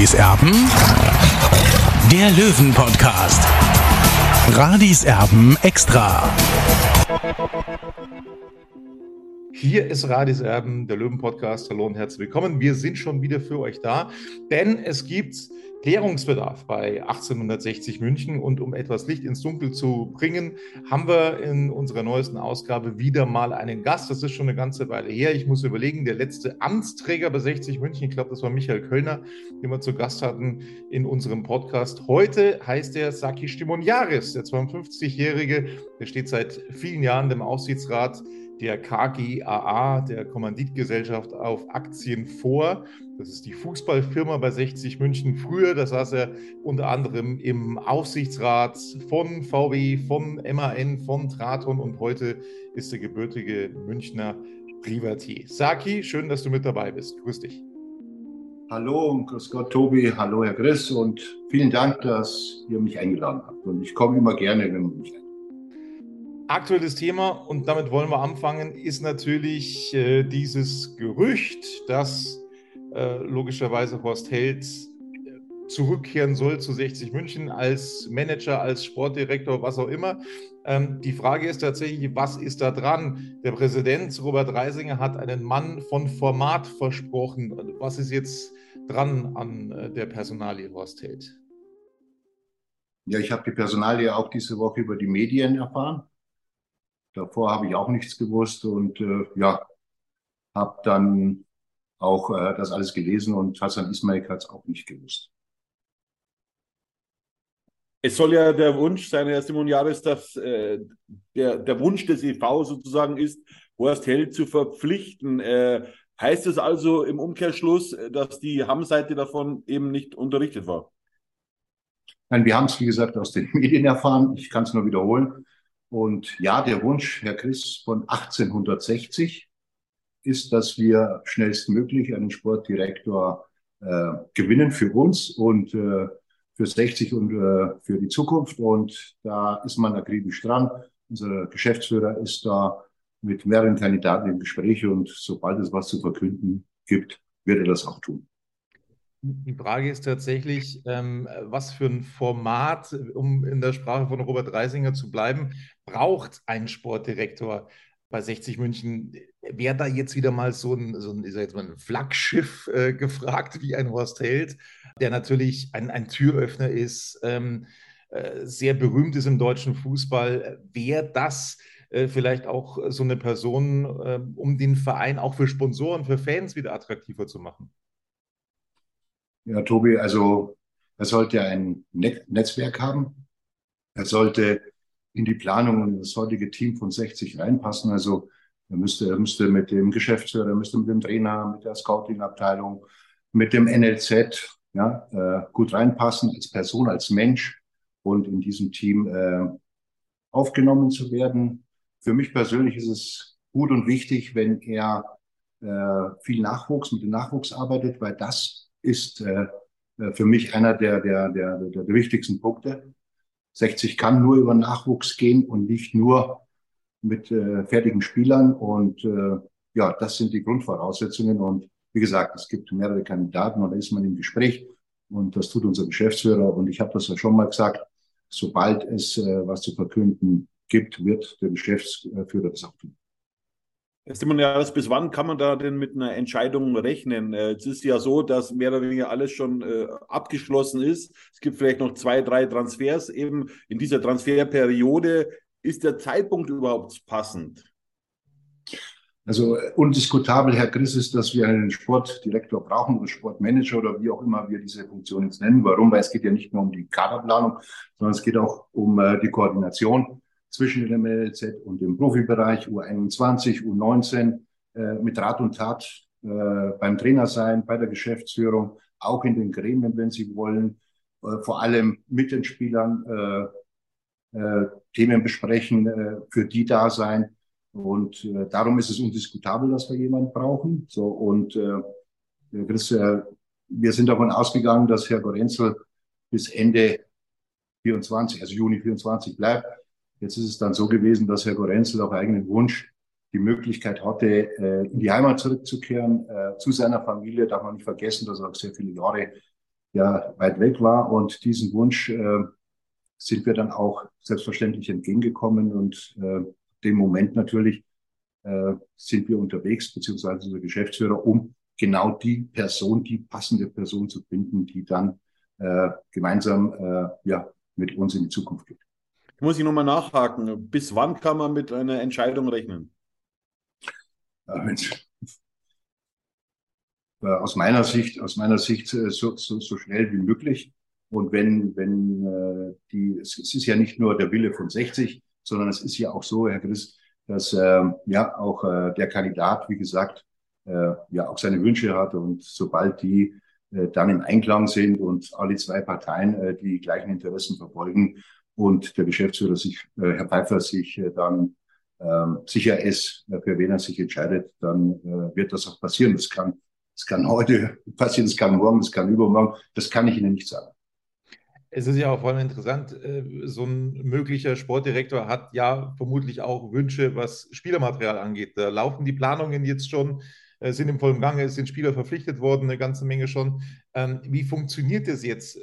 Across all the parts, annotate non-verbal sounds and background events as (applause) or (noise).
Radis Erben, der Löwen-Podcast. Radis Erben extra. Hier ist Radis Erben, der Löwen-Podcast. Hallo und herzlich willkommen. Wir sind schon wieder für euch da, denn es gibt Klärungsbedarf bei 1860 München. Und um etwas Licht ins Dunkel zu bringen, haben wir in unserer neuesten Ausgabe wieder mal einen Gast. Das ist schon eine ganze Weile her. Ich muss überlegen, der letzte Amtsträger bei 60 München, ich glaube, das war Michael Kölner, den wir zu Gast hatten in unserem Podcast. Heute heißt er Saki Stimoniaris, der 52-Jährige. Der steht seit vielen Jahren im Aufsichtsrat der KGAA, der Kommanditgesellschaft auf Aktien vor. Das ist die Fußballfirma bei 60 München. Früher, da saß er unter anderem im Aufsichtsrat von VW, von MAN, von Traton und heute ist der gebürtige Münchner Privatier. Saki, schön, dass du mit dabei bist. Grüß dich. Hallo grüß Gott, Tobi. Hallo, Herr Chris. Und vielen Dank, dass ihr mich eingeladen habt. Und ich komme immer gerne, wenn man mich einlädt. Aktuelles Thema, und damit wollen wir anfangen, ist natürlich äh, dieses Gerücht, dass äh, logischerweise Horst Held äh, zurückkehren soll zu 60 München als Manager, als Sportdirektor, was auch immer. Ähm, die Frage ist tatsächlich, was ist da dran? Der Präsident Robert Reisinger hat einen Mann von Format versprochen. Was ist jetzt dran an äh, der Personalie Horst Held? Ja, ich habe die Personalie auch diese Woche über die Medien erfahren. Davor habe ich auch nichts gewusst und äh, ja, habe dann auch äh, das alles gelesen und Hassan Ismail hat es auch nicht gewusst. Es soll ja der Wunsch sein, Herr Simon Jahres, dass äh, der, der Wunsch des EV sozusagen ist, Horst Held zu verpflichten. Äh, heißt es also im Umkehrschluss, dass die Hamm-Seite davon eben nicht unterrichtet war? Nein, wir haben es, wie gesagt, aus den (laughs) Medien erfahren. Ich kann es nur wiederholen. Und ja, der Wunsch, Herr Chris, von 1860 ist, dass wir schnellstmöglich einen Sportdirektor äh, gewinnen für uns und äh, für 60 und äh, für die Zukunft. Und da ist man akribisch dran. Unser Geschäftsführer ist da mit mehreren Kandidaten im Gespräch und sobald es was zu verkünden gibt, wird er das auch tun. Die Frage ist tatsächlich, ähm, was für ein Format, um in der Sprache von Robert Reisinger zu bleiben, braucht ein Sportdirektor bei 60 München? Wäre da jetzt wieder mal so ein, so ein, jetzt mal ein Flaggschiff äh, gefragt, wie ein Horst Held, der natürlich ein, ein Türöffner ist, ähm, äh, sehr berühmt ist im deutschen Fußball. Wäre das äh, vielleicht auch so eine Person, äh, um den Verein auch für Sponsoren, für Fans wieder attraktiver zu machen? Ja, Tobi, also er sollte ein Net Netzwerk haben. Er sollte in die Planung und das heutige Team von 60 reinpassen. Also er müsste, er müsste mit dem Geschäftsführer, er müsste mit dem Trainer, mit der Scouting-Abteilung, mit dem NLZ ja, äh, gut reinpassen als Person, als Mensch und in diesem Team äh, aufgenommen zu werden. Für mich persönlich ist es gut und wichtig, wenn er äh, viel Nachwuchs mit dem Nachwuchs arbeitet, weil das ist äh, äh, für mich einer der, der, der, der, wichtigsten Punkte. 60 kann nur über Nachwuchs gehen und nicht nur mit äh, fertigen Spielern. Und äh, ja, das sind die Grundvoraussetzungen. Und wie gesagt, es gibt mehrere Kandidaten und da ist man im Gespräch. Und das tut unser Geschäftsführer. Und ich habe das ja schon mal gesagt, sobald es äh, was zu verkünden gibt, wird der Geschäftsführer das auch tun. Simon, ja, bis wann kann man da denn mit einer Entscheidung rechnen? Äh, es ist ja so, dass mehr oder weniger alles schon äh, abgeschlossen ist. Es gibt vielleicht noch zwei, drei Transfers. Eben in dieser Transferperiode ist der Zeitpunkt überhaupt passend? Also undiskutabel, Herr Chris, ist, dass wir einen Sportdirektor brauchen oder Sportmanager oder wie auch immer wir diese Funktion jetzt nennen. Warum? Weil es geht ja nicht nur um die Kaderplanung, sondern es geht auch um äh, die Koordination zwischen dem MLZ und dem Profibereich U21, U19 äh, mit Rat und Tat äh, beim Trainer sein, bei der Geschäftsführung, auch in den Gremien, wenn Sie wollen, äh, vor allem mit den Spielern äh, äh, Themen besprechen, äh, für die da sein. Und äh, darum ist es undiskutabel, dass wir jemanden brauchen. So und äh, Chris, wir sind davon ausgegangen, dass Herr Gorenzel bis Ende 24, also Juni 24 bleibt. Jetzt ist es dann so gewesen, dass Herr Gorenzel auf eigenen Wunsch die Möglichkeit hatte, äh, in die Heimat zurückzukehren, äh, zu seiner Familie. Darf man nicht vergessen, dass er auch sehr viele Jahre ja weit weg war. Und diesen Wunsch äh, sind wir dann auch selbstverständlich entgegengekommen. Und dem Moment natürlich sind wir unterwegs, beziehungsweise unser Geschäftsführer, um genau die Person, die passende Person zu finden, die dann gemeinsam ja, mit uns in die Zukunft geht. Muss ich nochmal nachhaken. Bis wann kann man mit einer Entscheidung rechnen? aus meiner Sicht, aus meiner Sicht äh, so, so, so schnell wie möglich. Und wenn, wenn äh, die, es, ist ja nicht nur der Wille von 60, sondern es ist ja auch so, Herr Chris, dass äh, ja auch äh, der Kandidat, wie gesagt, ja auch seine Wünsche hat und sobald die dann im Einklang sind und alle zwei Parteien die gleichen Interessen verfolgen und der Geschäftsführer sich, äh, Herr Pfeiffer sich äh, dann ähm, sicher ist, äh, für wen er sich entscheidet, dann äh, wird das auch passieren. Das kann, das kann heute (laughs) passieren, das kann morgen, das kann übermorgen. Das kann ich Ihnen nicht sagen. Es ist ja auch vor allem interessant, äh, so ein möglicher Sportdirektor hat ja vermutlich auch Wünsche, was Spielermaterial angeht. Da laufen die Planungen jetzt schon, sind im vollen Gange, es sind Spieler verpflichtet worden, eine ganze Menge schon. Ähm, wie funktioniert das jetzt,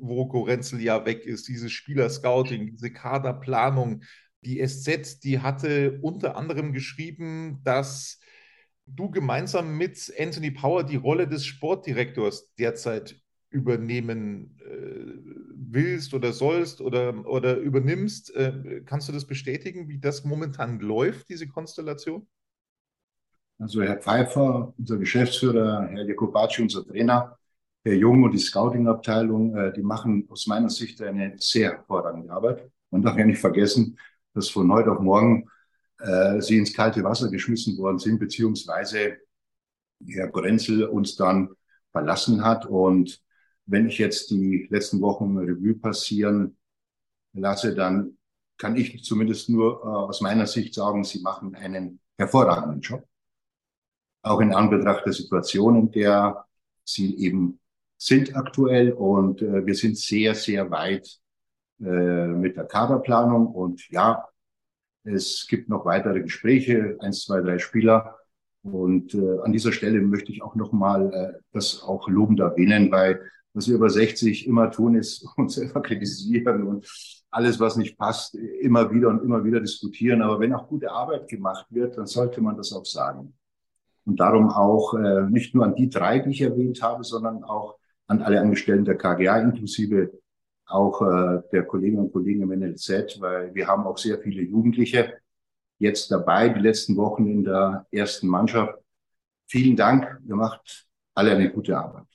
wo Gorenzel ja weg ist, dieses Spielerscouting, diese Kaderplanung? Die SZ, die hatte unter anderem geschrieben, dass du gemeinsam mit Anthony Power die Rolle des Sportdirektors derzeit übernehmen äh, willst oder sollst oder, oder übernimmst. Äh, kannst du das bestätigen, wie das momentan läuft, diese Konstellation? Also Herr Pfeiffer, unser Geschäftsführer, Herr Jakobacci, unser Trainer, Herr Jung und die Scouting-Abteilung, äh, die machen aus meiner Sicht eine sehr hervorragende Arbeit. Man darf ja nicht vergessen, dass von heute auf morgen äh, sie ins kalte Wasser geschmissen worden sind, beziehungsweise Herr Grenzel uns dann verlassen hat. Und wenn ich jetzt die letzten Wochen Revue passieren lasse, dann kann ich zumindest nur äh, aus meiner Sicht sagen, sie machen einen hervorragenden Job. Auch in Anbetracht der Situation, in der sie eben sind aktuell. Und äh, wir sind sehr, sehr weit äh, mit der Kaderplanung. Und ja, es gibt noch weitere Gespräche, eins, zwei, drei Spieler. Und äh, an dieser Stelle möchte ich auch nochmal äh, das auch lobend erwähnen, weil was wir über 60 immer tun, ist (laughs) uns selber kritisieren und alles, was nicht passt, immer wieder und immer wieder diskutieren. Aber wenn auch gute Arbeit gemacht wird, dann sollte man das auch sagen. Und darum auch äh, nicht nur an die drei, die ich erwähnt habe, sondern auch an alle Angestellten der KGA, inklusive auch äh, der Kolleginnen und Kollegen im NLZ, weil wir haben auch sehr viele Jugendliche jetzt dabei, die letzten Wochen in der ersten Mannschaft. Vielen Dank, ihr macht alle eine gute Arbeit.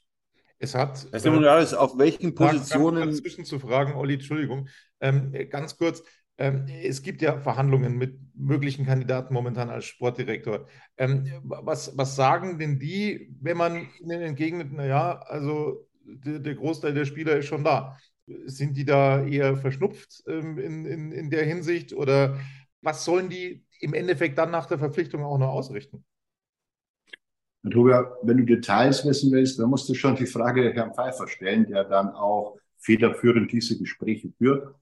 Es hat. Herr Simonialis, auf welchen Positionen. Dazwischen zu fragen, Olli, Entschuldigung. Ähm, ganz kurz. Ähm, es gibt ja Verhandlungen mit möglichen Kandidaten momentan als Sportdirektor. Ähm, was, was sagen denn die, wenn man ihnen entgegnet, naja, also der, der Großteil der Spieler ist schon da? Sind die da eher verschnupft ähm, in, in, in der Hinsicht oder was sollen die im Endeffekt dann nach der Verpflichtung auch noch ausrichten? Tobias, wenn du Details wissen willst, dann musst du schon die Frage Herrn Pfeiffer stellen, der dann auch federführend diese Gespräche führt.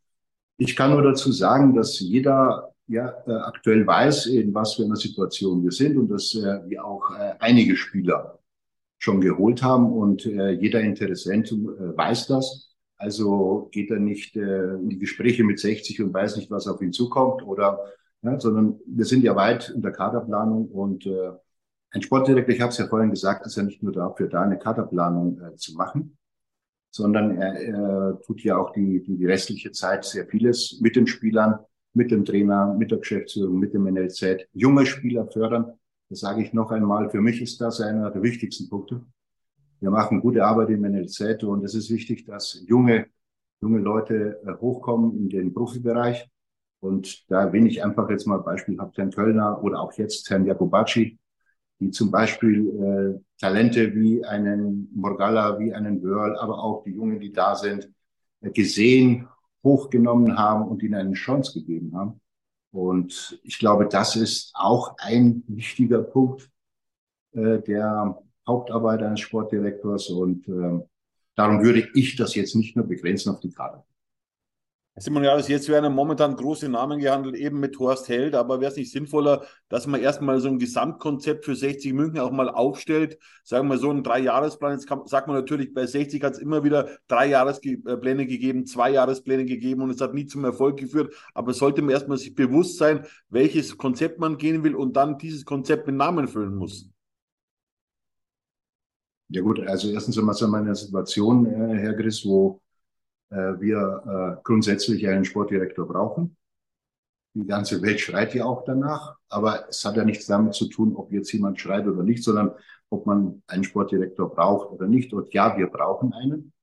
Ich kann nur dazu sagen, dass jeder ja äh, aktuell weiß, in was für einer Situation wir sind und dass äh, wir auch äh, einige Spieler schon geholt haben und äh, jeder Interessent äh, weiß das. Also geht er nicht äh, in die Gespräche mit 60 und weiß nicht, was auf ihn zukommt, oder, ja, sondern wir sind ja weit in der Kaderplanung und äh, ein Sportdirektor, ich habe es ja vorhin gesagt, ist ja nicht nur dafür da, eine Kaderplanung äh, zu machen, sondern er, er tut ja auch die, die, die restliche Zeit sehr vieles mit den Spielern, mit dem Trainer, mit der Geschäftsführung, mit dem NLZ, junge Spieler fördern. Das sage ich noch einmal. Für mich ist das einer der wichtigsten Punkte. Wir machen gute Arbeit im NLZ und es ist wichtig, dass junge, junge Leute äh, hochkommen in den Profibereich. Und da bin ich einfach jetzt mal beispielhaft Herrn Kölner oder auch jetzt Herrn Jakobacci, die zum Beispiel äh, Talente wie einen Morgalla, wie einen Wörl, aber auch die Jungen, die da sind, äh, gesehen, hochgenommen haben und ihnen eine Chance gegeben haben. Und ich glaube, das ist auch ein wichtiger Punkt äh, der Hauptarbeit eines Sportdirektors. Und äh, darum würde ich das jetzt nicht nur begrenzen auf die Kader. Simon Jahres, jetzt werden momentan große Namen gehandelt, eben mit Horst Held, aber wäre es nicht sinnvoller, dass man erstmal so ein Gesamtkonzept für 60 München auch mal aufstellt? Sagen wir so einen Dreijahresplan. Jetzt kann, sagt man natürlich, bei 60 hat es immer wieder drei Jahrespläne gegeben, zwei Jahrespläne gegeben und es hat nie zum Erfolg geführt. Aber sollte man erstmal sich bewusst sein, welches Konzept man gehen will und dann dieses Konzept mit Namen füllen muss. Ja gut, also erstens einmal sind wir Situation, äh, Herr Griss, wo wir äh, grundsätzlich einen Sportdirektor brauchen. Die ganze Welt schreit ja auch danach, aber es hat ja nichts damit zu tun, ob jetzt jemand schreit oder nicht, sondern ob man einen Sportdirektor braucht oder nicht. Und ja, wir brauchen einen.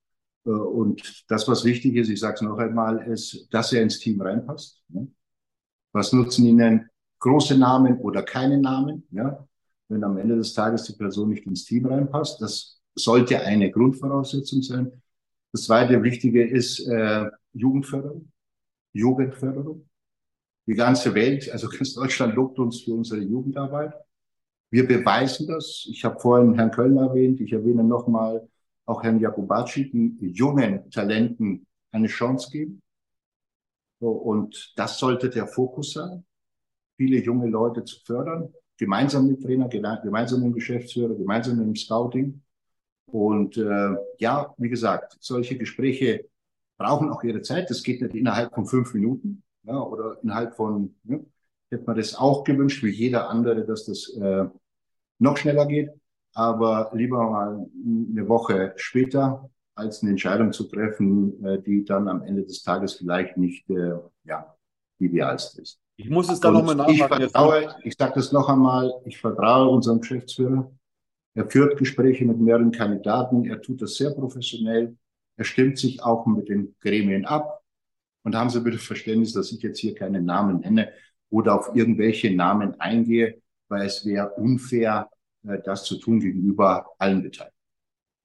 Äh, und das, was wichtig ist, ich sage es noch einmal, ist, dass er ins Team reinpasst. Was nutzen Ihnen große Namen oder keine Namen? Ja? Wenn am Ende des Tages die Person nicht ins Team reinpasst, das sollte eine Grundvoraussetzung sein. Das zweite Wichtige ist äh, Jugendförderung, Jugendförderung. Die ganze Welt, also ganz Deutschland lobt uns für unsere Jugendarbeit. Wir beweisen das. Ich habe vorhin Herrn Köln erwähnt. Ich erwähne nochmal auch Herrn Jakubacci, die jungen Talenten eine Chance geben. So, und das sollte der Fokus sein, viele junge Leute zu fördern, gemeinsam mit Trainer, gemeinsam mit Geschäftsführer, gemeinsam mit dem Scouting. Und äh, ja, wie gesagt, solche Gespräche brauchen auch ihre Zeit. Das geht nicht innerhalb von fünf Minuten ja, oder innerhalb von, ja, hätte man das auch gewünscht, wie jeder andere, dass das äh, noch schneller geht. Aber lieber mal eine Woche später, als eine Entscheidung zu treffen, äh, die dann am Ende des Tages vielleicht nicht äh, ja, die idealste ist. Ich muss es da nochmal nachfragen. Ich, vertraue, ich sage das noch einmal, ich vertraue unserem Geschäftsführer. Er führt Gespräche mit mehreren Kandidaten. Er tut das sehr professionell. Er stimmt sich auch mit den Gremien ab. Und haben Sie bitte Verständnis, dass ich jetzt hier keine Namen nenne oder auf irgendwelche Namen eingehe, weil es wäre unfair, äh, das zu tun gegenüber allen Beteiligten.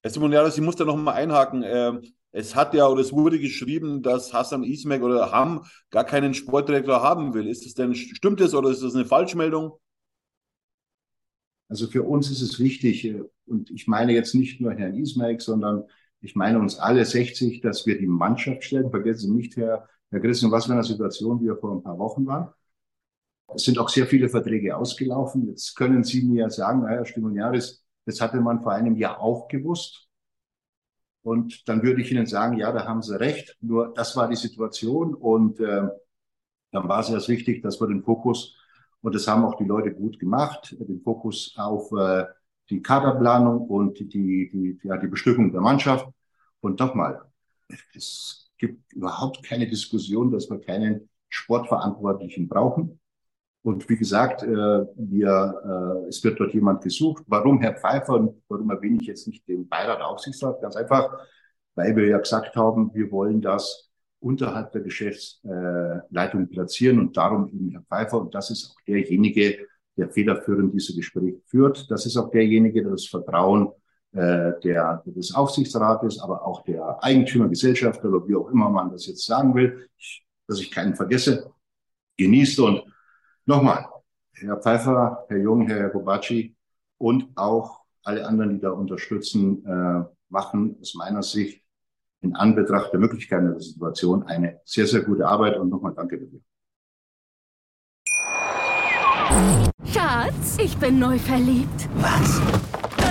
Herr Simoniaris, ich muss da noch mal einhaken. Ähm, es hat ja oder es wurde geschrieben, dass Hassan Ismek oder Ham gar keinen Sportdirektor haben will. Ist das denn, stimmt das oder ist das eine Falschmeldung? Also für uns ist es wichtig, äh, und ich meine jetzt nicht nur Herrn Ismail, sondern ich meine uns alle 60, dass wir die Mannschaft stellen. Vergessen Sie nicht, Herr, Herr Christian, was für eine Situation wir vor ein paar Wochen waren. Es sind auch sehr viele Verträge ausgelaufen. Jetzt können Sie mir sagen, naja, Stimoniaris, das hatte man vor einem Jahr auch gewusst. Und dann würde ich Ihnen sagen, ja, da haben Sie recht. Nur das war die Situation. Und äh, dann war es erst wichtig, dass wir den Fokus und das haben auch die Leute gut gemacht, den Fokus auf äh, die Kaderplanung und die, die, ja, die Bestückung der Mannschaft. Und nochmal, es gibt überhaupt keine Diskussion, dass wir keinen Sportverantwortlichen brauchen. Und wie gesagt, äh, wir, äh, es wird dort jemand gesucht. Warum Herr Pfeiffer und warum erwähne ich jetzt nicht den Beirat Aufsichtsrat? Ganz einfach, weil wir ja gesagt haben, wir wollen das unterhalb der Geschäftsleitung platzieren und darum eben Herr Pfeiffer. Und das ist auch derjenige, der federführend diese Gespräche führt. Das ist auch derjenige, der das Vertrauen äh, der, des Aufsichtsrates, aber auch der Eigentümergesellschaft oder wie auch immer man das jetzt sagen will, ich, dass ich keinen vergesse, genießt. Und nochmal, Herr Pfeiffer, Herr Jung, Herr Gobacci und auch alle anderen, die da unterstützen, äh, machen aus meiner Sicht in Anbetracht der Möglichkeiten der Situation eine sehr, sehr gute Arbeit und nochmal danke dafür. Schatz, ich bin neu verliebt. Was?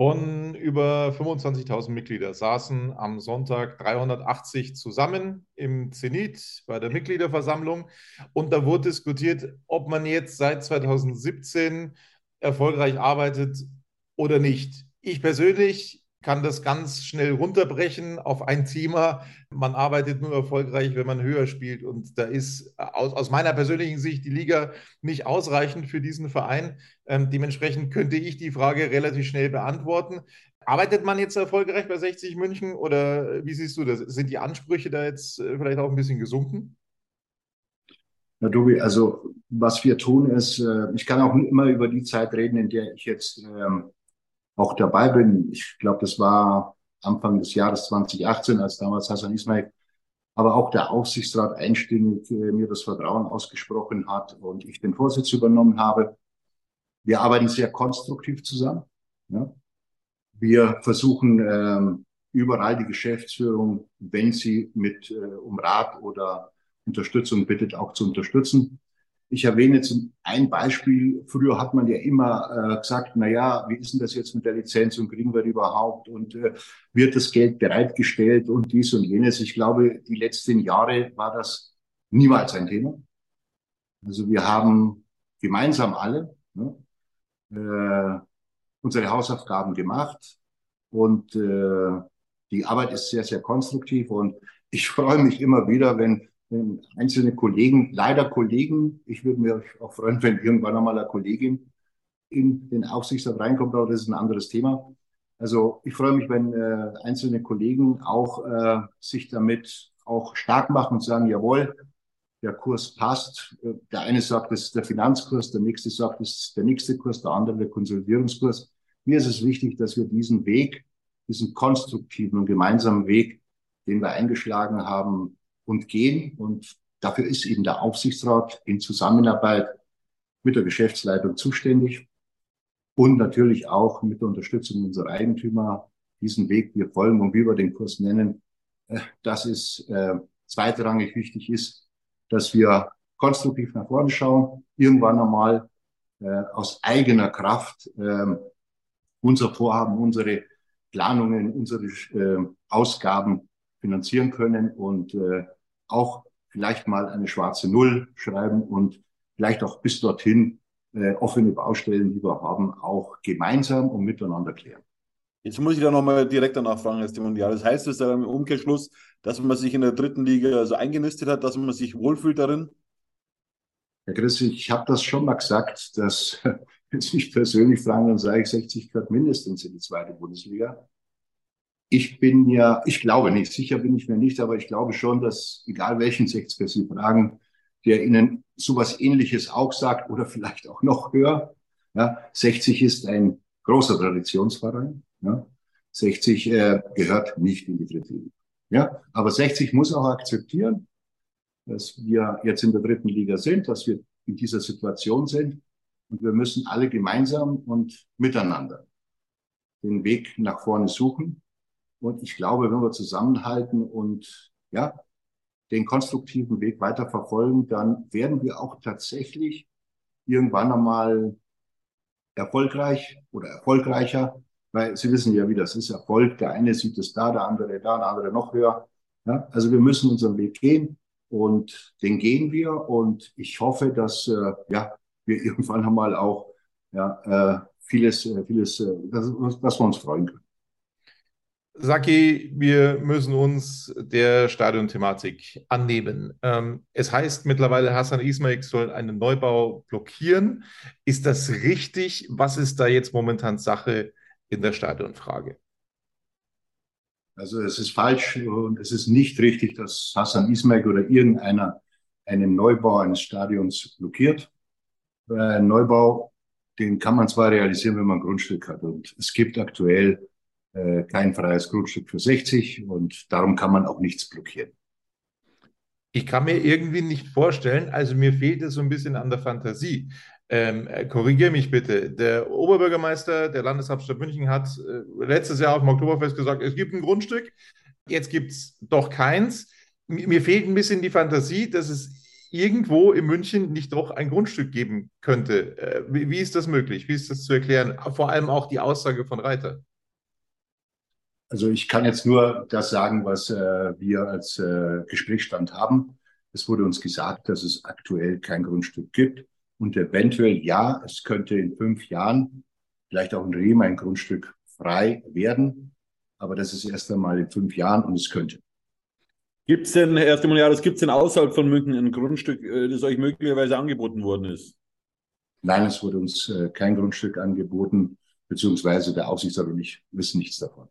Von über 25.000 Mitglieder saßen am Sonntag 380 zusammen im Zenit bei der Mitgliederversammlung und da wurde diskutiert, ob man jetzt seit 2017 erfolgreich arbeitet oder nicht. Ich persönlich kann das ganz schnell runterbrechen auf ein Thema. Man arbeitet nur erfolgreich, wenn man höher spielt. Und da ist aus, aus meiner persönlichen Sicht die Liga nicht ausreichend für diesen Verein. Ähm, dementsprechend könnte ich die Frage relativ schnell beantworten. Arbeitet man jetzt erfolgreich bei 60 München oder wie siehst du das? Sind die Ansprüche da jetzt äh, vielleicht auch ein bisschen gesunken? Na, Tobi, also was wir tun ist, äh, ich kann auch immer über die Zeit reden, in der ich jetzt ähm, auch dabei bin. Ich glaube, das war Anfang des Jahres 2018, als damals Hassan Ismail, aber auch der Aufsichtsrat einstimmig äh, mir das Vertrauen ausgesprochen hat und ich den Vorsitz übernommen habe. Wir arbeiten sehr konstruktiv zusammen. Ja. Wir versuchen ähm, überall die Geschäftsführung, wenn sie mit äh, um Rat oder Unterstützung bittet, auch zu unterstützen. Ich erwähne jetzt ein Beispiel. Früher hat man ja immer äh, gesagt, na ja, wie ist denn das jetzt mit der Lizenz und kriegen wir die überhaupt und äh, wird das Geld bereitgestellt und dies und jenes. Ich glaube, die letzten Jahre war das niemals ein Thema. Also wir haben gemeinsam alle ne, äh, unsere Hausaufgaben gemacht und äh, die Arbeit ist sehr, sehr konstruktiv und ich freue mich immer wieder, wenn einzelne Kollegen, leider Kollegen, ich würde mir auch freuen, wenn irgendwann einmal eine Kollegin in den Aufsichtsrat reinkommt, aber das ist ein anderes Thema. Also ich freue mich, wenn äh, einzelne Kollegen auch äh, sich damit auch stark machen und sagen, jawohl, der Kurs passt. Der eine sagt, das ist der Finanzkurs, der nächste sagt, das ist der nächste Kurs, der andere der Konsolidierungskurs. Mir ist es wichtig, dass wir diesen Weg, diesen konstruktiven und gemeinsamen Weg, den wir eingeschlagen haben, und gehen. Und dafür ist eben der Aufsichtsrat in Zusammenarbeit mit der Geschäftsleitung zuständig und natürlich auch mit der Unterstützung unserer Eigentümer diesen Weg wir folgen und wie wir den Kurs nennen, äh, dass es äh, zweitrangig wichtig ist, dass wir konstruktiv nach vorne schauen, irgendwann einmal äh, aus eigener Kraft äh, unser Vorhaben, unsere Planungen, unsere äh, Ausgaben finanzieren können und äh, auch vielleicht mal eine schwarze Null schreiben und vielleicht auch bis dorthin äh, offene Baustellen, die wir haben, auch gemeinsam und miteinander klären. Jetzt muss ich da nochmal direkt danach fragen, Herr Stimonial. Das heißt es dann im Umkehrschluss, dass man sich in der dritten Liga so also eingenistet hat, dass man sich wohlfühlt darin? Herr Chris, ich habe das schon mal gesagt, dass, (laughs) wenn Sie mich persönlich fragen, dann sage ich, 60 gehört mindestens in die zweite Bundesliga ich bin ja, ich glaube nicht, sicher bin ich mir nicht, aber ich glaube schon, dass egal welchen Sechziger Sie fragen, der Ihnen sowas ähnliches auch sagt oder vielleicht auch noch höher, ja, 60 ist ein großer Traditionsverein, ja, 60 äh, gehört nicht in die dritte Liga. Ja, aber 60 muss auch akzeptieren, dass wir jetzt in der dritten Liga sind, dass wir in dieser Situation sind und wir müssen alle gemeinsam und miteinander den Weg nach vorne suchen. Und ich glaube, wenn wir zusammenhalten und ja, den konstruktiven Weg weiter verfolgen, dann werden wir auch tatsächlich irgendwann einmal erfolgreich oder erfolgreicher, weil Sie wissen ja, wie das ist, Erfolg. Der eine sieht es da, der andere da, der andere noch höher. Ja, also wir müssen unseren Weg gehen und den gehen wir und ich hoffe, dass äh, ja, wir (laughs) irgendwann einmal auch ja, äh, vieles, äh, vieles, äh, dass, dass wir uns freuen können. Saki, wir müssen uns der Stadionthematik annehmen. Ähm, es heißt mittlerweile, Hassan Ismail soll einen Neubau blockieren. Ist das richtig? Was ist da jetzt momentan Sache in der Stadionfrage? Also es ist falsch und es ist nicht richtig, dass Hassan Ismail oder irgendeiner einen Neubau eines Stadions blockiert. Ein Neubau, den kann man zwar realisieren, wenn man ein Grundstück hat. Und es gibt aktuell äh, kein freies Grundstück für 60 und darum kann man auch nichts blockieren. Ich kann mir irgendwie nicht vorstellen, also mir fehlt es so ein bisschen an der Fantasie. Ähm, äh, Korrigiere mich bitte. Der Oberbürgermeister der Landeshauptstadt München hat äh, letztes Jahr auf dem Oktoberfest gesagt, es gibt ein Grundstück, jetzt gibt es doch keins. mir fehlt ein bisschen die Fantasie, dass es irgendwo in München nicht doch ein Grundstück geben könnte. Äh, wie, wie, ist das möglich? Wie ist das zu erklären? Vor allem auch die Aussage von Reiter. Also ich kann jetzt nur das sagen, was äh, wir als äh, Gesprächsstand haben. Es wurde uns gesagt, dass es aktuell kein Grundstück gibt und eventuell ja, es könnte in fünf Jahren vielleicht auch in Riem ein Grundstück frei werden, aber das ist erst einmal in fünf Jahren und es könnte. Gibt es denn, Herr Stimoniaris, gibt es denn außerhalb von München ein Grundstück, äh, das euch möglicherweise angeboten worden ist? Nein, es wurde uns äh, kein Grundstück angeboten, beziehungsweise der Aufsichtsrat und ich wissen nichts davon.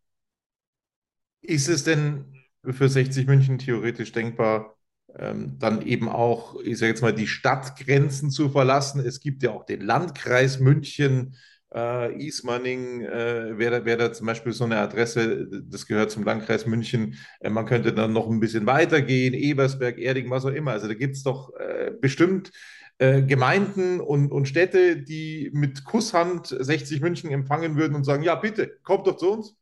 Ist es denn für 60 München theoretisch denkbar, ähm, dann eben auch, ich sage jetzt mal, die Stadtgrenzen zu verlassen? Es gibt ja auch den Landkreis München, äh, Ismaning äh, wäre wär da zum Beispiel so eine Adresse, das gehört zum Landkreis München. Äh, man könnte dann noch ein bisschen weitergehen, Ebersberg, Erding, was auch immer. Also da gibt es doch äh, bestimmt äh, Gemeinden und, und Städte, die mit Kusshand 60 München empfangen würden und sagen, ja bitte, kommt doch zu uns.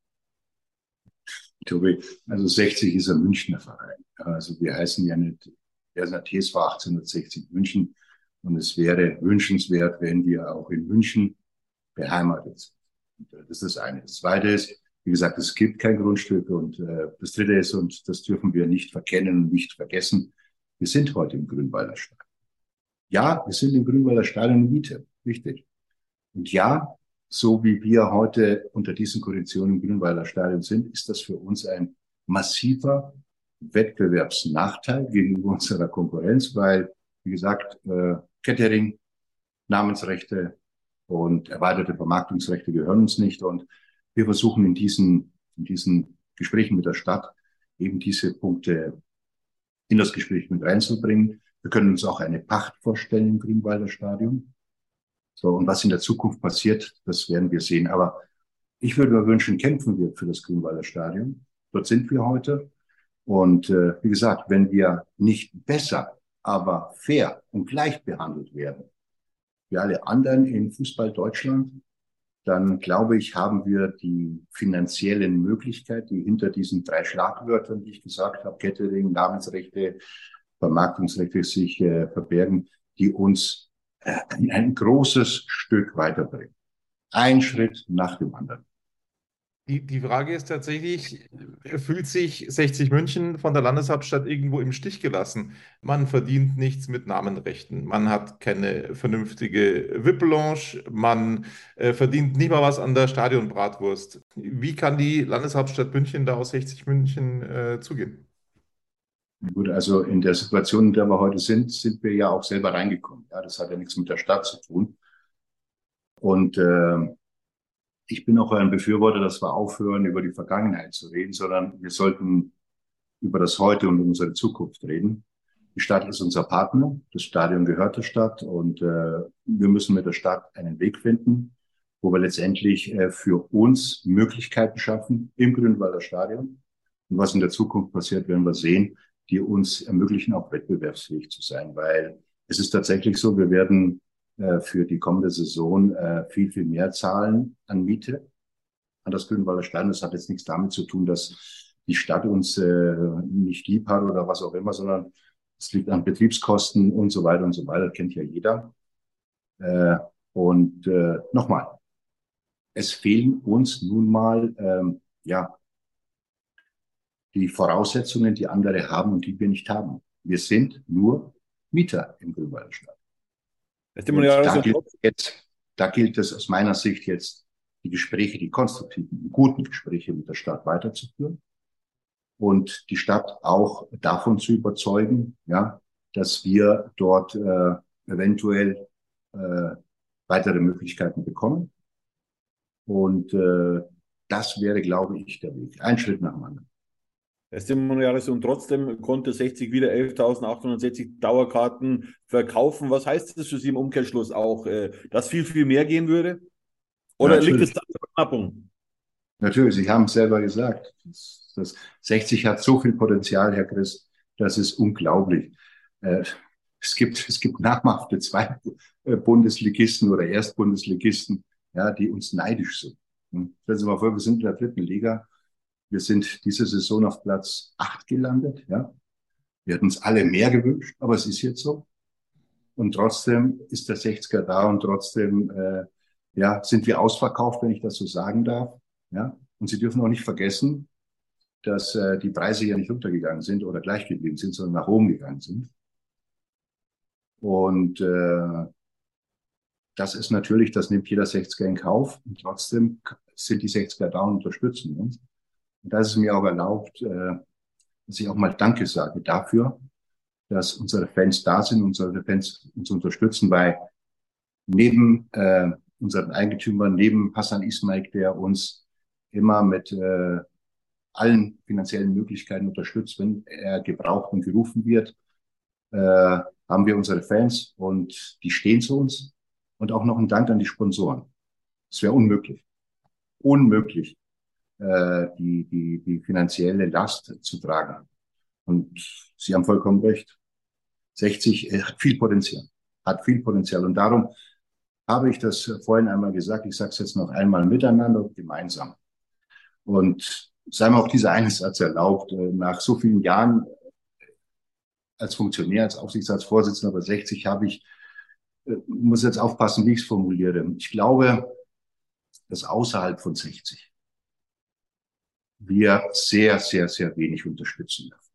Tobi, also 60 ist ein Münchner Verein. Also wir heißen ja nicht, der ist TSV 1860 München. Und es wäre wünschenswert, wenn wir auch in München beheimatet sind. Das ist das eine. Das zweite ist, wie gesagt, es gibt kein Grundstück. Und äh, das dritte ist, und das dürfen wir nicht verkennen und nicht vergessen, wir sind heute im Grünwalder Stadion. Ja, wir sind im Grünwalder Stadion in Miete, richtig. Und ja, so wie wir heute unter diesen Konditionen im Grünwalder Stadion sind, ist das für uns ein massiver Wettbewerbsnachteil gegenüber unserer Konkurrenz, weil, wie gesagt, äh, Catering, Namensrechte, und erweiterte Vermarktungsrechte gehören uns nicht. Und wir versuchen in diesen, in diesen Gesprächen mit der Stadt eben diese Punkte in das Gespräch mit reinzubringen. Wir können uns auch eine Pacht vorstellen im Grünwalder Stadion. So, und was in der Zukunft passiert, das werden wir sehen. Aber ich würde mir wünschen, kämpfen wir für das Grünwalder Stadion. Dort sind wir heute. Und äh, wie gesagt, wenn wir nicht besser, aber fair und gleich behandelt werden, wie alle anderen in Fußball Deutschland, dann glaube ich, haben wir die finanziellen Möglichkeiten, die hinter diesen drei Schlagwörtern, die ich gesagt habe, Catering, Namensrechte, Vermarktungsrechte sich äh, verbergen, die uns ein großes Stück weiterbringen. Ein Schritt nach dem anderen. Die, die Frage ist tatsächlich, fühlt sich 60 München von der Landeshauptstadt irgendwo im Stich gelassen? Man verdient nichts mit Namenrechten, man hat keine vernünftige VIP-Lounge, man äh, verdient nicht mal was an der Stadionbratwurst. Wie kann die Landeshauptstadt München da aus 60 München äh, zugehen? Gut, also in der Situation, in der wir heute sind, sind wir ja auch selber reingekommen. Ja, das hat ja nichts mit der Stadt zu tun. Und äh, ich bin auch ein Befürworter, dass wir aufhören, über die Vergangenheit zu reden, sondern wir sollten über das Heute und unsere Zukunft reden. Die Stadt ist unser Partner, das Stadion gehört der Stadt und äh, wir müssen mit der Stadt einen Weg finden, wo wir letztendlich äh, für uns Möglichkeiten schaffen im Grünwalder Stadion. Und was in der Zukunft passiert, werden wir sehen, die uns ermöglichen, auch wettbewerbsfähig zu sein, weil es ist tatsächlich so, wir werden äh, für die kommende Saison äh, viel, viel mehr zahlen an Miete an das Grünwalder Stadion. Das hat jetzt nichts damit zu tun, dass die Stadt uns äh, nicht lieb hat oder was auch immer, sondern es liegt an Betriebskosten und so weiter und so weiter. Das kennt ja jeder. Äh, und äh, nochmal, es fehlen uns nun mal ähm, ja die Voraussetzungen, die andere haben und die wir nicht haben. Wir sind nur Mieter im Grünwalder Stadion. Da gilt, jetzt, da gilt es aus meiner Sicht jetzt, die Gespräche, die konstruktiven, die guten Gespräche mit der Stadt weiterzuführen und die Stadt auch davon zu überzeugen, ja, dass wir dort äh, eventuell äh, weitere Möglichkeiten bekommen. Und äh, das wäre, glaube ich, der Weg. Ein Schritt nach dem anderen. Testimonials und trotzdem konnte 60 wieder 11.860 Dauerkarten verkaufen. Was heißt das für Sie im Umkehrschluss auch, äh, dass viel, viel mehr gehen würde? Oder Natürlich. liegt es da zur Verknappung? Natürlich, Sie haben es selber gesagt. Das, das 60 hat so viel Potenzial, Herr Chris, das ist unglaublich. Äh, es gibt, es gibt namhafte zwei Bundesligisten oder Erstbundesligisten, ja, die uns neidisch sind. Hm? Stellen Sie mal vor, wir sind in der dritten Liga wir sind diese Saison auf Platz acht gelandet. Ja. Wir hätten uns alle mehr gewünscht, aber es ist jetzt so. Und trotzdem ist der 60er da und trotzdem äh, ja, sind wir ausverkauft, wenn ich das so sagen darf. Ja? Und Sie dürfen auch nicht vergessen, dass äh, die Preise ja nicht runtergegangen sind oder gleich geblieben sind, sondern nach oben gegangen sind. Und äh, das ist natürlich, das nimmt jeder 60er in Kauf. Und trotzdem sind die 60er da und unterstützen uns. Und da ist mir auch erlaubt, äh, dass ich auch mal Danke sage dafür, dass unsere Fans da sind, unsere Fans uns unterstützen, weil neben äh, unseren Eigentümern, neben Hassan Ismail, der uns immer mit äh, allen finanziellen Möglichkeiten unterstützt, wenn er gebraucht und gerufen wird, äh, haben wir unsere Fans und die stehen zu uns. Und auch noch ein Dank an die Sponsoren. Es wäre unmöglich, unmöglich, äh, die, die, die finanzielle Last zu tragen. Und Sie haben vollkommen recht. 60 äh, hat viel Potenzial, hat viel Potenzial. Und darum habe ich das vorhin einmal gesagt, ich sage es jetzt noch einmal miteinander und gemeinsam. Und sei mir auch dieser eine Satz erlaubt, äh, nach so vielen Jahren als Funktionär, als Aufsichtsratsvorsitzender bei 60 habe ich, äh, muss jetzt aufpassen, wie ich es formuliere. Ich glaube, dass außerhalb von 60 wir sehr, sehr, sehr wenig unterstützen dürfen.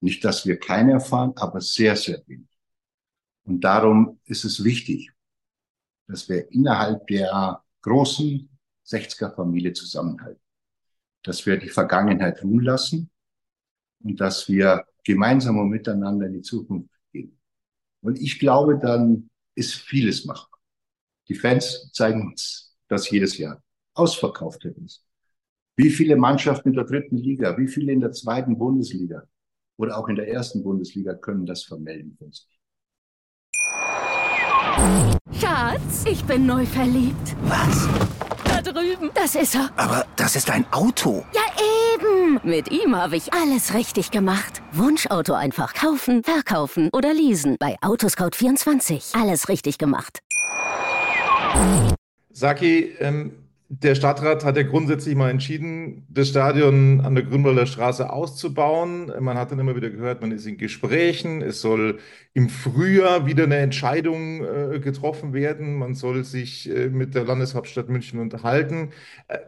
Nicht, dass wir keine erfahren, aber sehr, sehr wenig. Und darum ist es wichtig, dass wir innerhalb der großen 60er-Familie zusammenhalten. Dass wir die Vergangenheit ruhen lassen und dass wir gemeinsam und miteinander in die Zukunft gehen. Und ich glaube, dann ist vieles machbar. Die Fans zeigen uns das jedes Jahr. Ausverkauft ist. Wie viele Mannschaften in der dritten Liga, wie viele in der zweiten Bundesliga oder auch in der ersten Bundesliga können das vermelden von sich? Schatz, ich bin neu verliebt. Was? Da drüben. Das ist er. Aber das ist ein Auto. Ja, eben. Mit ihm habe ich alles richtig gemacht. Wunschauto einfach kaufen, verkaufen oder leasen. Bei Autoscout24. Alles richtig gemacht. Saki, ähm, der Stadtrat hat ja grundsätzlich mal entschieden, das Stadion an der Grünwalder Straße auszubauen. Man hat dann immer wieder gehört, man ist in Gesprächen. Es soll im Frühjahr wieder eine Entscheidung äh, getroffen werden. Man soll sich äh, mit der Landeshauptstadt München unterhalten. Äh,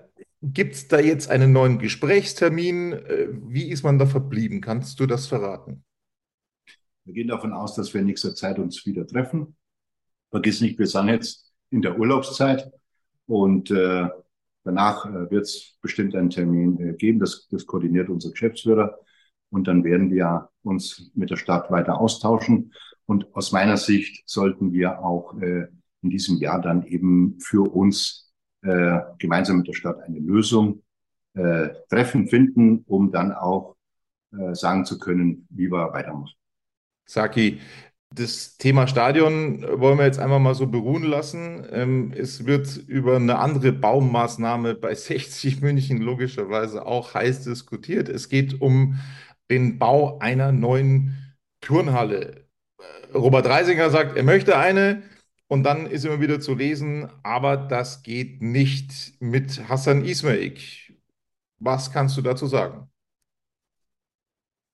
Gibt es da jetzt einen neuen Gesprächstermin? Äh, wie ist man da verblieben? Kannst du das verraten? Wir gehen davon aus, dass wir in nächster Zeit uns wieder treffen. Vergiss nicht, wir sind jetzt in der Urlaubszeit. Und äh, danach äh, wird es bestimmt einen Termin äh, geben. Das, das koordiniert unser Geschäftsführer. Und dann werden wir uns mit der Stadt weiter austauschen. Und aus meiner Sicht sollten wir auch äh, in diesem Jahr dann eben für uns äh, gemeinsam mit der Stadt eine Lösung äh, treffen, finden, um dann auch äh, sagen zu können, wie wir weitermachen. Saki, das Thema Stadion wollen wir jetzt einfach mal so beruhen lassen. Ähm, es wird über eine andere Baumaßnahme bei (laughs) 60 München logischerweise auch heiß diskutiert. Es geht um den Bau einer neuen Turnhalle. Äh, Robert Reisinger sagt, er möchte eine. Und dann ist immer wieder zu lesen, aber das geht nicht mit Hassan Ismail. Was kannst du dazu sagen?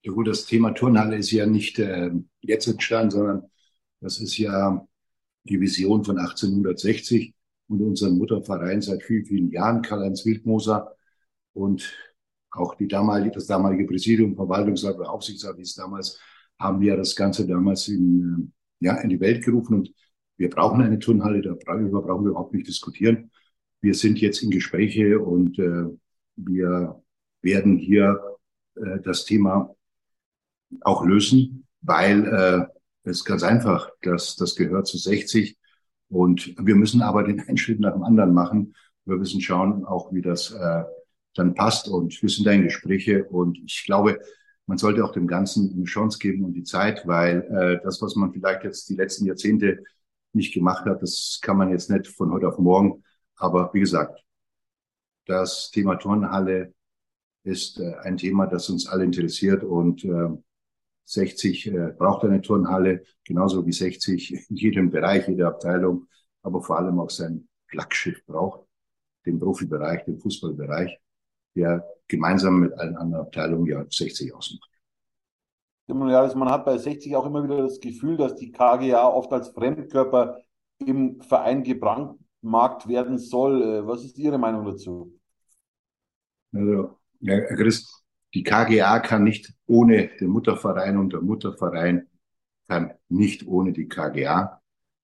Ja gut, das Thema Turnhalle ist ja nicht äh, jetzt entstanden, sondern das ist ja die Vision von 1860 und unseren Mutterverein seit vielen, vielen Jahren, Karl-Heinz Wildmoser. Und auch die damalige, das damalige Präsidium, Verwaltungsrat oder Aufsichtsrat, es damals, haben wir das Ganze damals in, äh, ja, in die Welt gerufen. Und wir brauchen eine Turnhalle, darüber brauchen wir überhaupt nicht diskutieren. Wir sind jetzt in Gespräche und äh, wir werden hier äh, das Thema auch lösen, weil äh, es ist ganz einfach, dass das gehört zu 60 und wir müssen aber den einen Schritt nach dem anderen machen. Wir müssen schauen, auch wie das äh, dann passt und wir sind da in Gespräche und ich glaube, man sollte auch dem Ganzen eine Chance geben und die Zeit, weil äh, das, was man vielleicht jetzt die letzten Jahrzehnte nicht gemacht hat, das kann man jetzt nicht von heute auf morgen. Aber wie gesagt, das Thema Turnhalle ist äh, ein Thema, das uns alle interessiert und äh, 60 äh, braucht eine Turnhalle, genauso wie 60 in jedem Bereich, jeder Abteilung, aber vor allem auch sein Flaggschiff braucht, den Profibereich, den Fußballbereich, der gemeinsam mit allen anderen Abteilungen ja 60 ausmacht. man hat bei 60 auch immer wieder das Gefühl, dass die KGA oft als Fremdkörper im Verein gebrandmarkt werden soll. Äh, was ist Ihre Meinung dazu? Also, ja, Chris, die KGA kann nicht ohne den Mutterverein und der Mutterverein kann nicht ohne die KGA.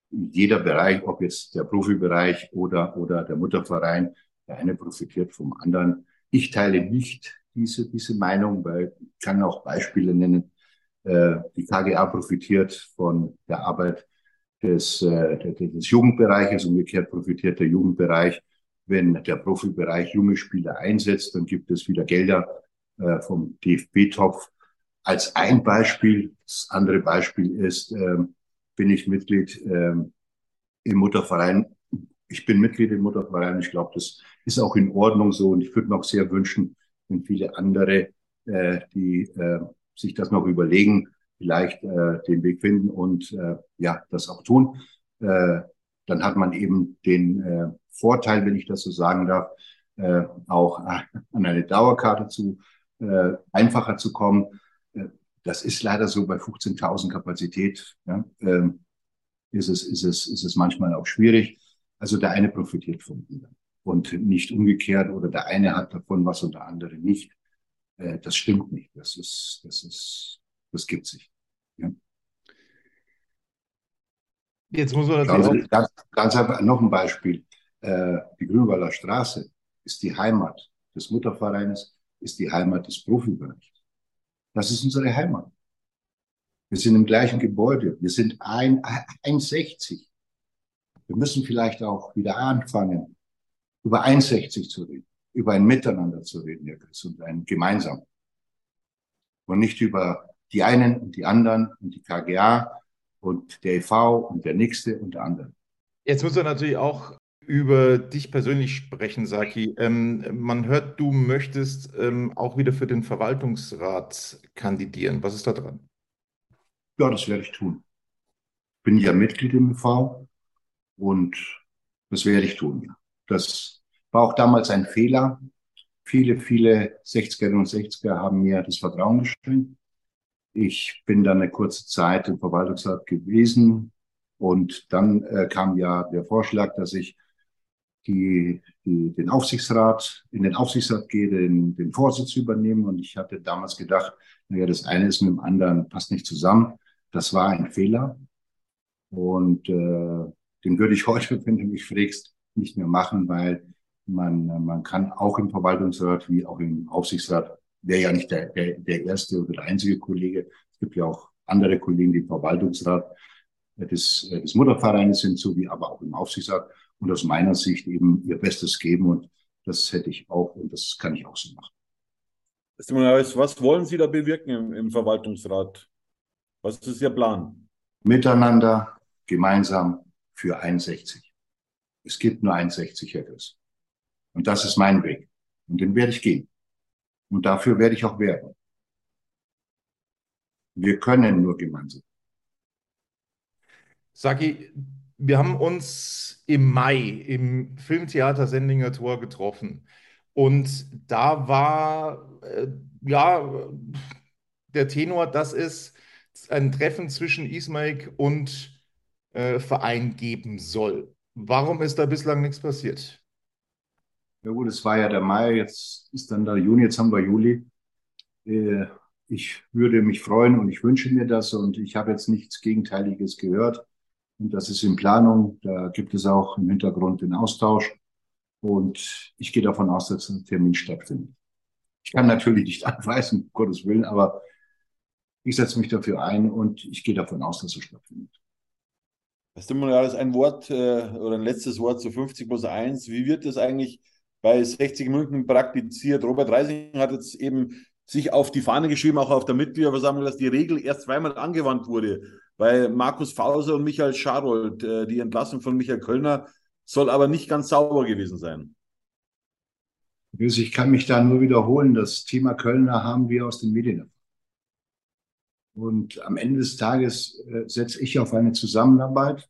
Jeder Bereich, ob jetzt der Profibereich oder, oder der Mutterverein, der eine profitiert vom anderen. Ich teile nicht diese, diese Meinung, weil ich kann auch Beispiele nennen. Äh, die KGA profitiert von der Arbeit des, äh, des Jugendbereiches, umgekehrt profitiert der Jugendbereich. Wenn der Profibereich junge Spieler einsetzt, dann gibt es wieder Gelder äh, vom DFB-Topf. Als ein Beispiel, das andere Beispiel ist, äh, bin ich Mitglied äh, im Mutterverein. Ich bin Mitglied im Mutterverein. Ich glaube, das ist auch in Ordnung so. Und ich würde mir auch sehr wünschen, wenn viele andere, äh, die äh, sich das noch überlegen, vielleicht äh, den Weg finden und äh, ja, das auch tun. Äh, dann hat man eben den äh, Vorteil, wenn ich das so sagen darf, äh, auch an eine Dauerkarte zu äh, einfacher zu kommen. Äh, das ist leider so bei 15.000 Kapazität. Ja, äh, ist es, ist es, ist es manchmal auch schwierig. Also der eine profitiert vom anderen und nicht umgekehrt oder der eine hat davon was und der andere nicht. Äh, das stimmt nicht. Das ist, das ist, das gibt sich. Ja. Jetzt muss man natürlich ganz, ganz, einfach noch ein Beispiel. Äh, die Grünwalder Straße ist die Heimat des Muttervereins, ist die Heimat des Profibereichs. Das ist unsere Heimat. Wir sind im gleichen Gebäude. Wir sind ein, 1,60. Wir müssen vielleicht auch wieder anfangen, über 1,60 zu reden, über ein Miteinander zu reden, Herr Chris, und ein gemeinsam. Und nicht über die einen und die anderen und die KGA und der EV und der nächste und der andere. Jetzt muss er natürlich auch über dich persönlich sprechen, Saki. Ähm, man hört, du möchtest ähm, auch wieder für den Verwaltungsrat kandidieren. Was ist da dran? Ja, das werde ich tun. Bin ja Mitglied im EV und das werde ich tun. Das war auch damals ein Fehler. Viele, viele 60er und 60er haben mir das Vertrauen geschenkt. Ich bin dann eine kurze Zeit im Verwaltungsrat gewesen und dann äh, kam ja der Vorschlag, dass ich die, die, den Aufsichtsrat, in den Aufsichtsrat gehe, den, den Vorsitz übernehmen. Und ich hatte damals gedacht, naja, das eine ist mit dem anderen, passt nicht zusammen. Das war ein Fehler. Und äh, den würde ich (laughs) heute, wenn du mich fragst, nicht mehr machen, weil man, man kann auch im Verwaltungsrat wie auch im Aufsichtsrat, wäre ja nicht der, der, der erste oder der einzige Kollege. Es gibt ja auch andere Kollegen, die im Verwaltungsrat des, des Muttervereines sind, so wie aber auch im Aufsichtsrat und aus meiner Sicht eben ihr Bestes geben. Und das hätte ich auch und das kann ich auch so machen. Was wollen Sie da bewirken im, im Verwaltungsrat? Was ist Ihr Plan? Miteinander, gemeinsam für 61. Es gibt nur 61, Herr Chris. Und das ist mein Weg. Und den werde ich gehen. Und dafür werde ich auch werben. Wir können nur gemeinsam. Sagi, wir haben uns im Mai im Filmtheater Sendinger Tor getroffen. Und da war, äh, ja, der Tenor, das ist ein Treffen zwischen Ismaik und äh, Verein geben soll. Warum ist da bislang nichts passiert? Ja gut, es war ja der Mai, jetzt ist dann der Juni, jetzt haben wir Juli. Äh, ich würde mich freuen und ich wünsche mir das und ich habe jetzt nichts Gegenteiliges gehört. Und das ist in Planung. Da gibt es auch im Hintergrund den Austausch. Und ich gehe davon aus, dass ein Termin stattfindet. Ich kann natürlich nicht (laughs) anweisen, um Gottes Willen, aber ich setze mich dafür ein und ich gehe davon aus, dass es stattfindet. Herr Stimmonialis, ein Wort äh, oder ein letztes Wort zu 50 plus 1. Wie wird das eigentlich bei 60 Minuten praktiziert? Robert Reising hat jetzt eben sich auf die Fahne geschrieben, auch auf der Mitgliederversammlung, dass die Regel erst zweimal angewandt wurde. Bei Markus Fauser und Michael Scharold, äh, die Entlassung von Michael Kölner, soll aber nicht ganz sauber gewesen sein. Ich kann mich da nur wiederholen. Das Thema Kölner haben wir aus den Medien. Und am Ende des Tages äh, setze ich auf eine Zusammenarbeit.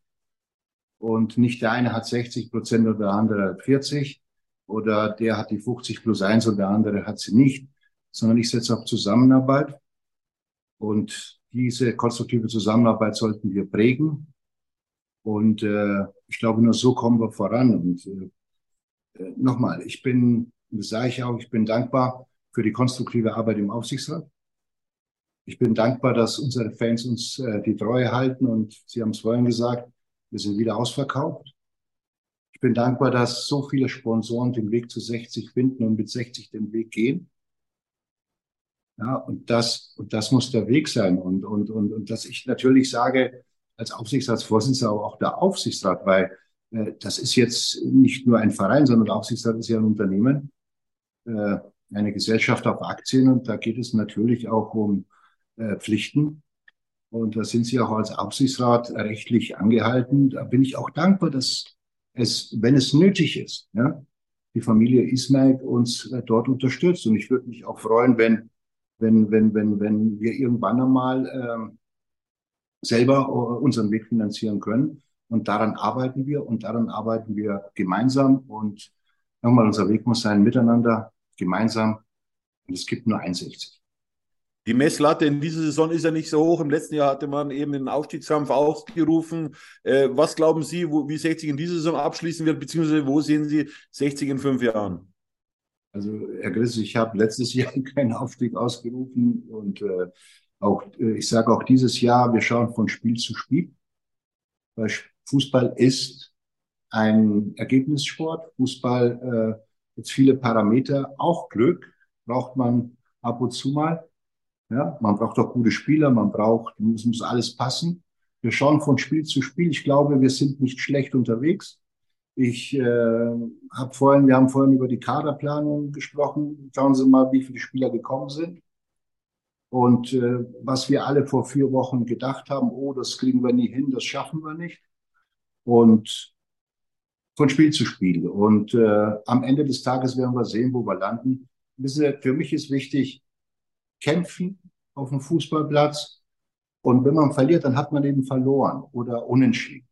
Und nicht der eine hat 60 Prozent oder der andere hat 40 oder der hat die 50 plus 1 und der andere hat sie nicht, sondern ich setze auf Zusammenarbeit. Und diese konstruktive Zusammenarbeit sollten wir prägen. Und äh, ich glaube, nur so kommen wir voran. Und äh, äh nochmal, ich bin, das sage ich auch, ich bin dankbar für die konstruktive Arbeit im Aufsichtsrat. Ich bin dankbar, dass unsere Fans uns äh, die Treue halten und Sie haben es vorhin gesagt, wir sind wieder ausverkauft. Ich bin dankbar, dass so viele Sponsoren den Weg zu 60 finden und mit 60 den Weg gehen. Ja, und das, und das muss der Weg sein. Und, und, und, und dass ich natürlich sage, als Aufsichtsratsvorsitzender aber auch der Aufsichtsrat, weil äh, das ist jetzt nicht nur ein Verein, sondern der Aufsichtsrat ist ja ein Unternehmen, äh, eine Gesellschaft auf Aktien und da geht es natürlich auch um äh, Pflichten. Und da sind Sie auch als Aufsichtsrat rechtlich angehalten. Da bin ich auch dankbar, dass es, wenn es nötig ist, ja, die Familie Ismail uns äh, dort unterstützt. Und ich würde mich auch freuen, wenn wenn, wenn, wenn, wenn wir irgendwann einmal ähm, selber äh, unseren Weg finanzieren können. Und daran arbeiten wir und daran arbeiten wir gemeinsam. Und nochmal, unser Weg muss sein, miteinander, gemeinsam. Und es gibt nur 61. Die Messlatte in dieser Saison ist ja nicht so hoch. Im letzten Jahr hatte man eben den Aufstiegskampf aufgerufen. Äh, was glauben Sie, wo, wie 60 in dieser Saison abschließen wird, beziehungsweise wo sehen Sie 60 in fünf Jahren? Also Herr Griss, ich habe letztes (laughs) Jahr keinen Aufstieg ausgerufen und äh, auch, äh, ich sage auch dieses Jahr, wir schauen von Spiel zu Spiel, weil Fußball ist ein Ergebnissport. Fußball äh, jetzt viele Parameter, auch Glück braucht man ab und zu mal. Ja, man braucht auch gute Spieler, man braucht, muss, muss alles passen. Wir schauen von Spiel zu Spiel. Ich glaube, wir sind nicht schlecht unterwegs. Ich äh, habe vorhin, wir haben vorhin über die Kaderplanung gesprochen. Schauen Sie mal, wie viele Spieler gekommen sind. Und äh, was wir alle vor vier Wochen gedacht haben, oh, das kriegen wir nie hin, das schaffen wir nicht. Und von Spiel zu Spiel. Und äh, am Ende des Tages werden wir sehen, wo wir landen. Für mich ist wichtig, kämpfen auf dem Fußballplatz. Und wenn man verliert, dann hat man eben verloren oder unentschieden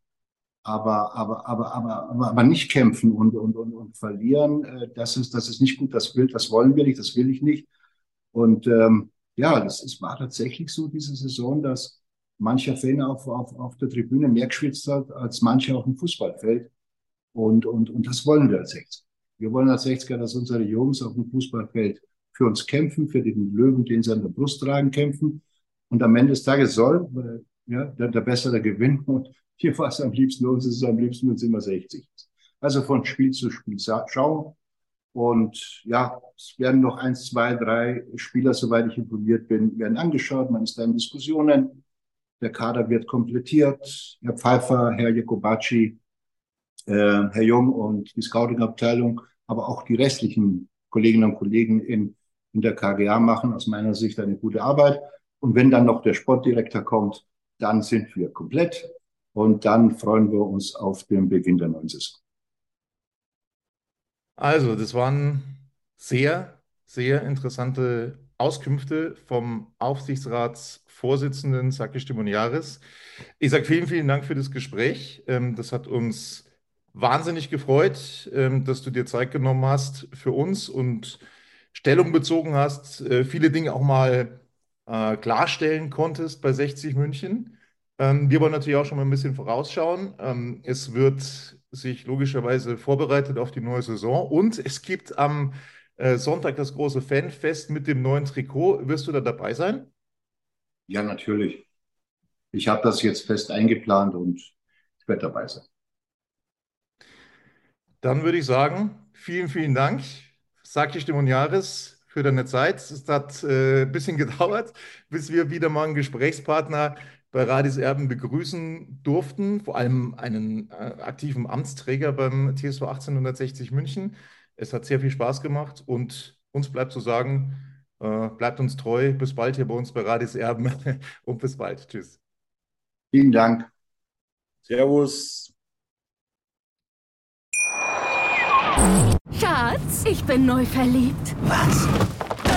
aber, aber, aber, aber, aber, aber nicht kämpfen und, und, und, und verlieren, äh, das, ist, das ist nicht gut, das will, das wollen wir nicht, das will ich nicht. Und ähm, ja, das ist, war tatsächlich so diese Saison, dass mancher Fan auf, auf, auf der Tribüne mehr geschwitzt hat als mancher auf dem Fußballfeld. Und, und, und das wollen wir als 60. Wir wollen als 60er, dass unsere Jungs auf dem Fußballfeld für uns kämpfen, für den Löwen, den sie an der Brust tragen, kämpfen. Und am Ende des Tages soll äh, ja, der, der Bessere gewinnen. Und hier war es am liebsten, uns ist es am liebsten, es immer 60 ist. Also von Spiel zu Spiel schauen. Und ja, es werden noch eins, zwei, drei Spieler, soweit ich informiert bin, werden angeschaut. Man ist da in Diskussionen. Der Kader wird komplettiert. Herr Pfeiffer, Herr Jakobacci, äh, Herr Jung und die Scouting-Abteilung, aber auch die restlichen Kolleginnen und Kollegen in, in der KGA machen aus meiner Sicht eine gute Arbeit. Und wenn dann noch der Sportdirektor kommt, dann sind wir komplett. Und dann freuen wir uns auf den Beginn der neuen Saison. Also, das waren sehr, sehr interessante Auskünfte vom Aufsichtsratsvorsitzenden Saki Stimoniaris. Ich sage vielen, vielen Dank für das Gespräch. Ähm, das hat uns wahnsinnig gefreut, ähm, dass du dir Zeit genommen hast für uns und Stellung bezogen hast, äh, viele Dinge auch mal äh, klarstellen konntest bei 60 München. Ähm, wir wollen natürlich auch schon mal ein bisschen vorausschauen. Ähm, es wird sich logischerweise vorbereitet auf die neue Saison und es gibt am äh, Sonntag das große Fanfest mit dem neuen Trikot. Wirst du da dabei sein? Ja, natürlich. Ich habe das jetzt fest eingeplant und ich werde dabei sein. Dann würde ich sagen, vielen, vielen Dank. Saki Stimoniaris für deine Zeit. Es hat äh, ein bisschen (laughs) gedauert, bis wir wieder mal einen Gesprächspartner bei Radis Erben begrüßen durften, vor allem einen äh, aktiven Amtsträger beim TSV 1860 München. Es hat sehr viel Spaß gemacht und uns bleibt zu sagen, äh, bleibt uns treu. Bis bald hier bei uns bei Radis Erben (laughs) und bis bald. Tschüss. Vielen Dank. Servus. Schatz, ich bin neu verliebt. Was?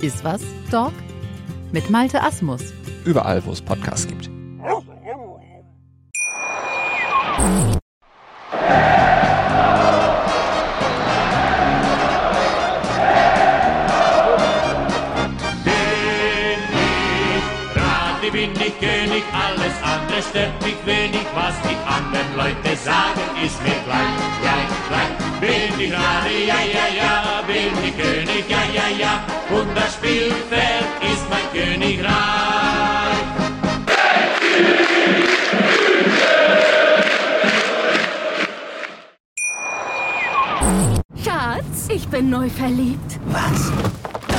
Iswas Dog mit Malte Asmus. Überall, wo es Podcasts gibt. Bin ich Radi, bin ich König, alles andere stört mich wenig, was die anderen Leute sagen, ist mir gleich, gleich, gleich. Bin ich Radi, ja, ja, ja, bin ich König, ja, ja, ja, und das Spielfeld ist mein Königreich. Schatz, ich bin neu verliebt. Was?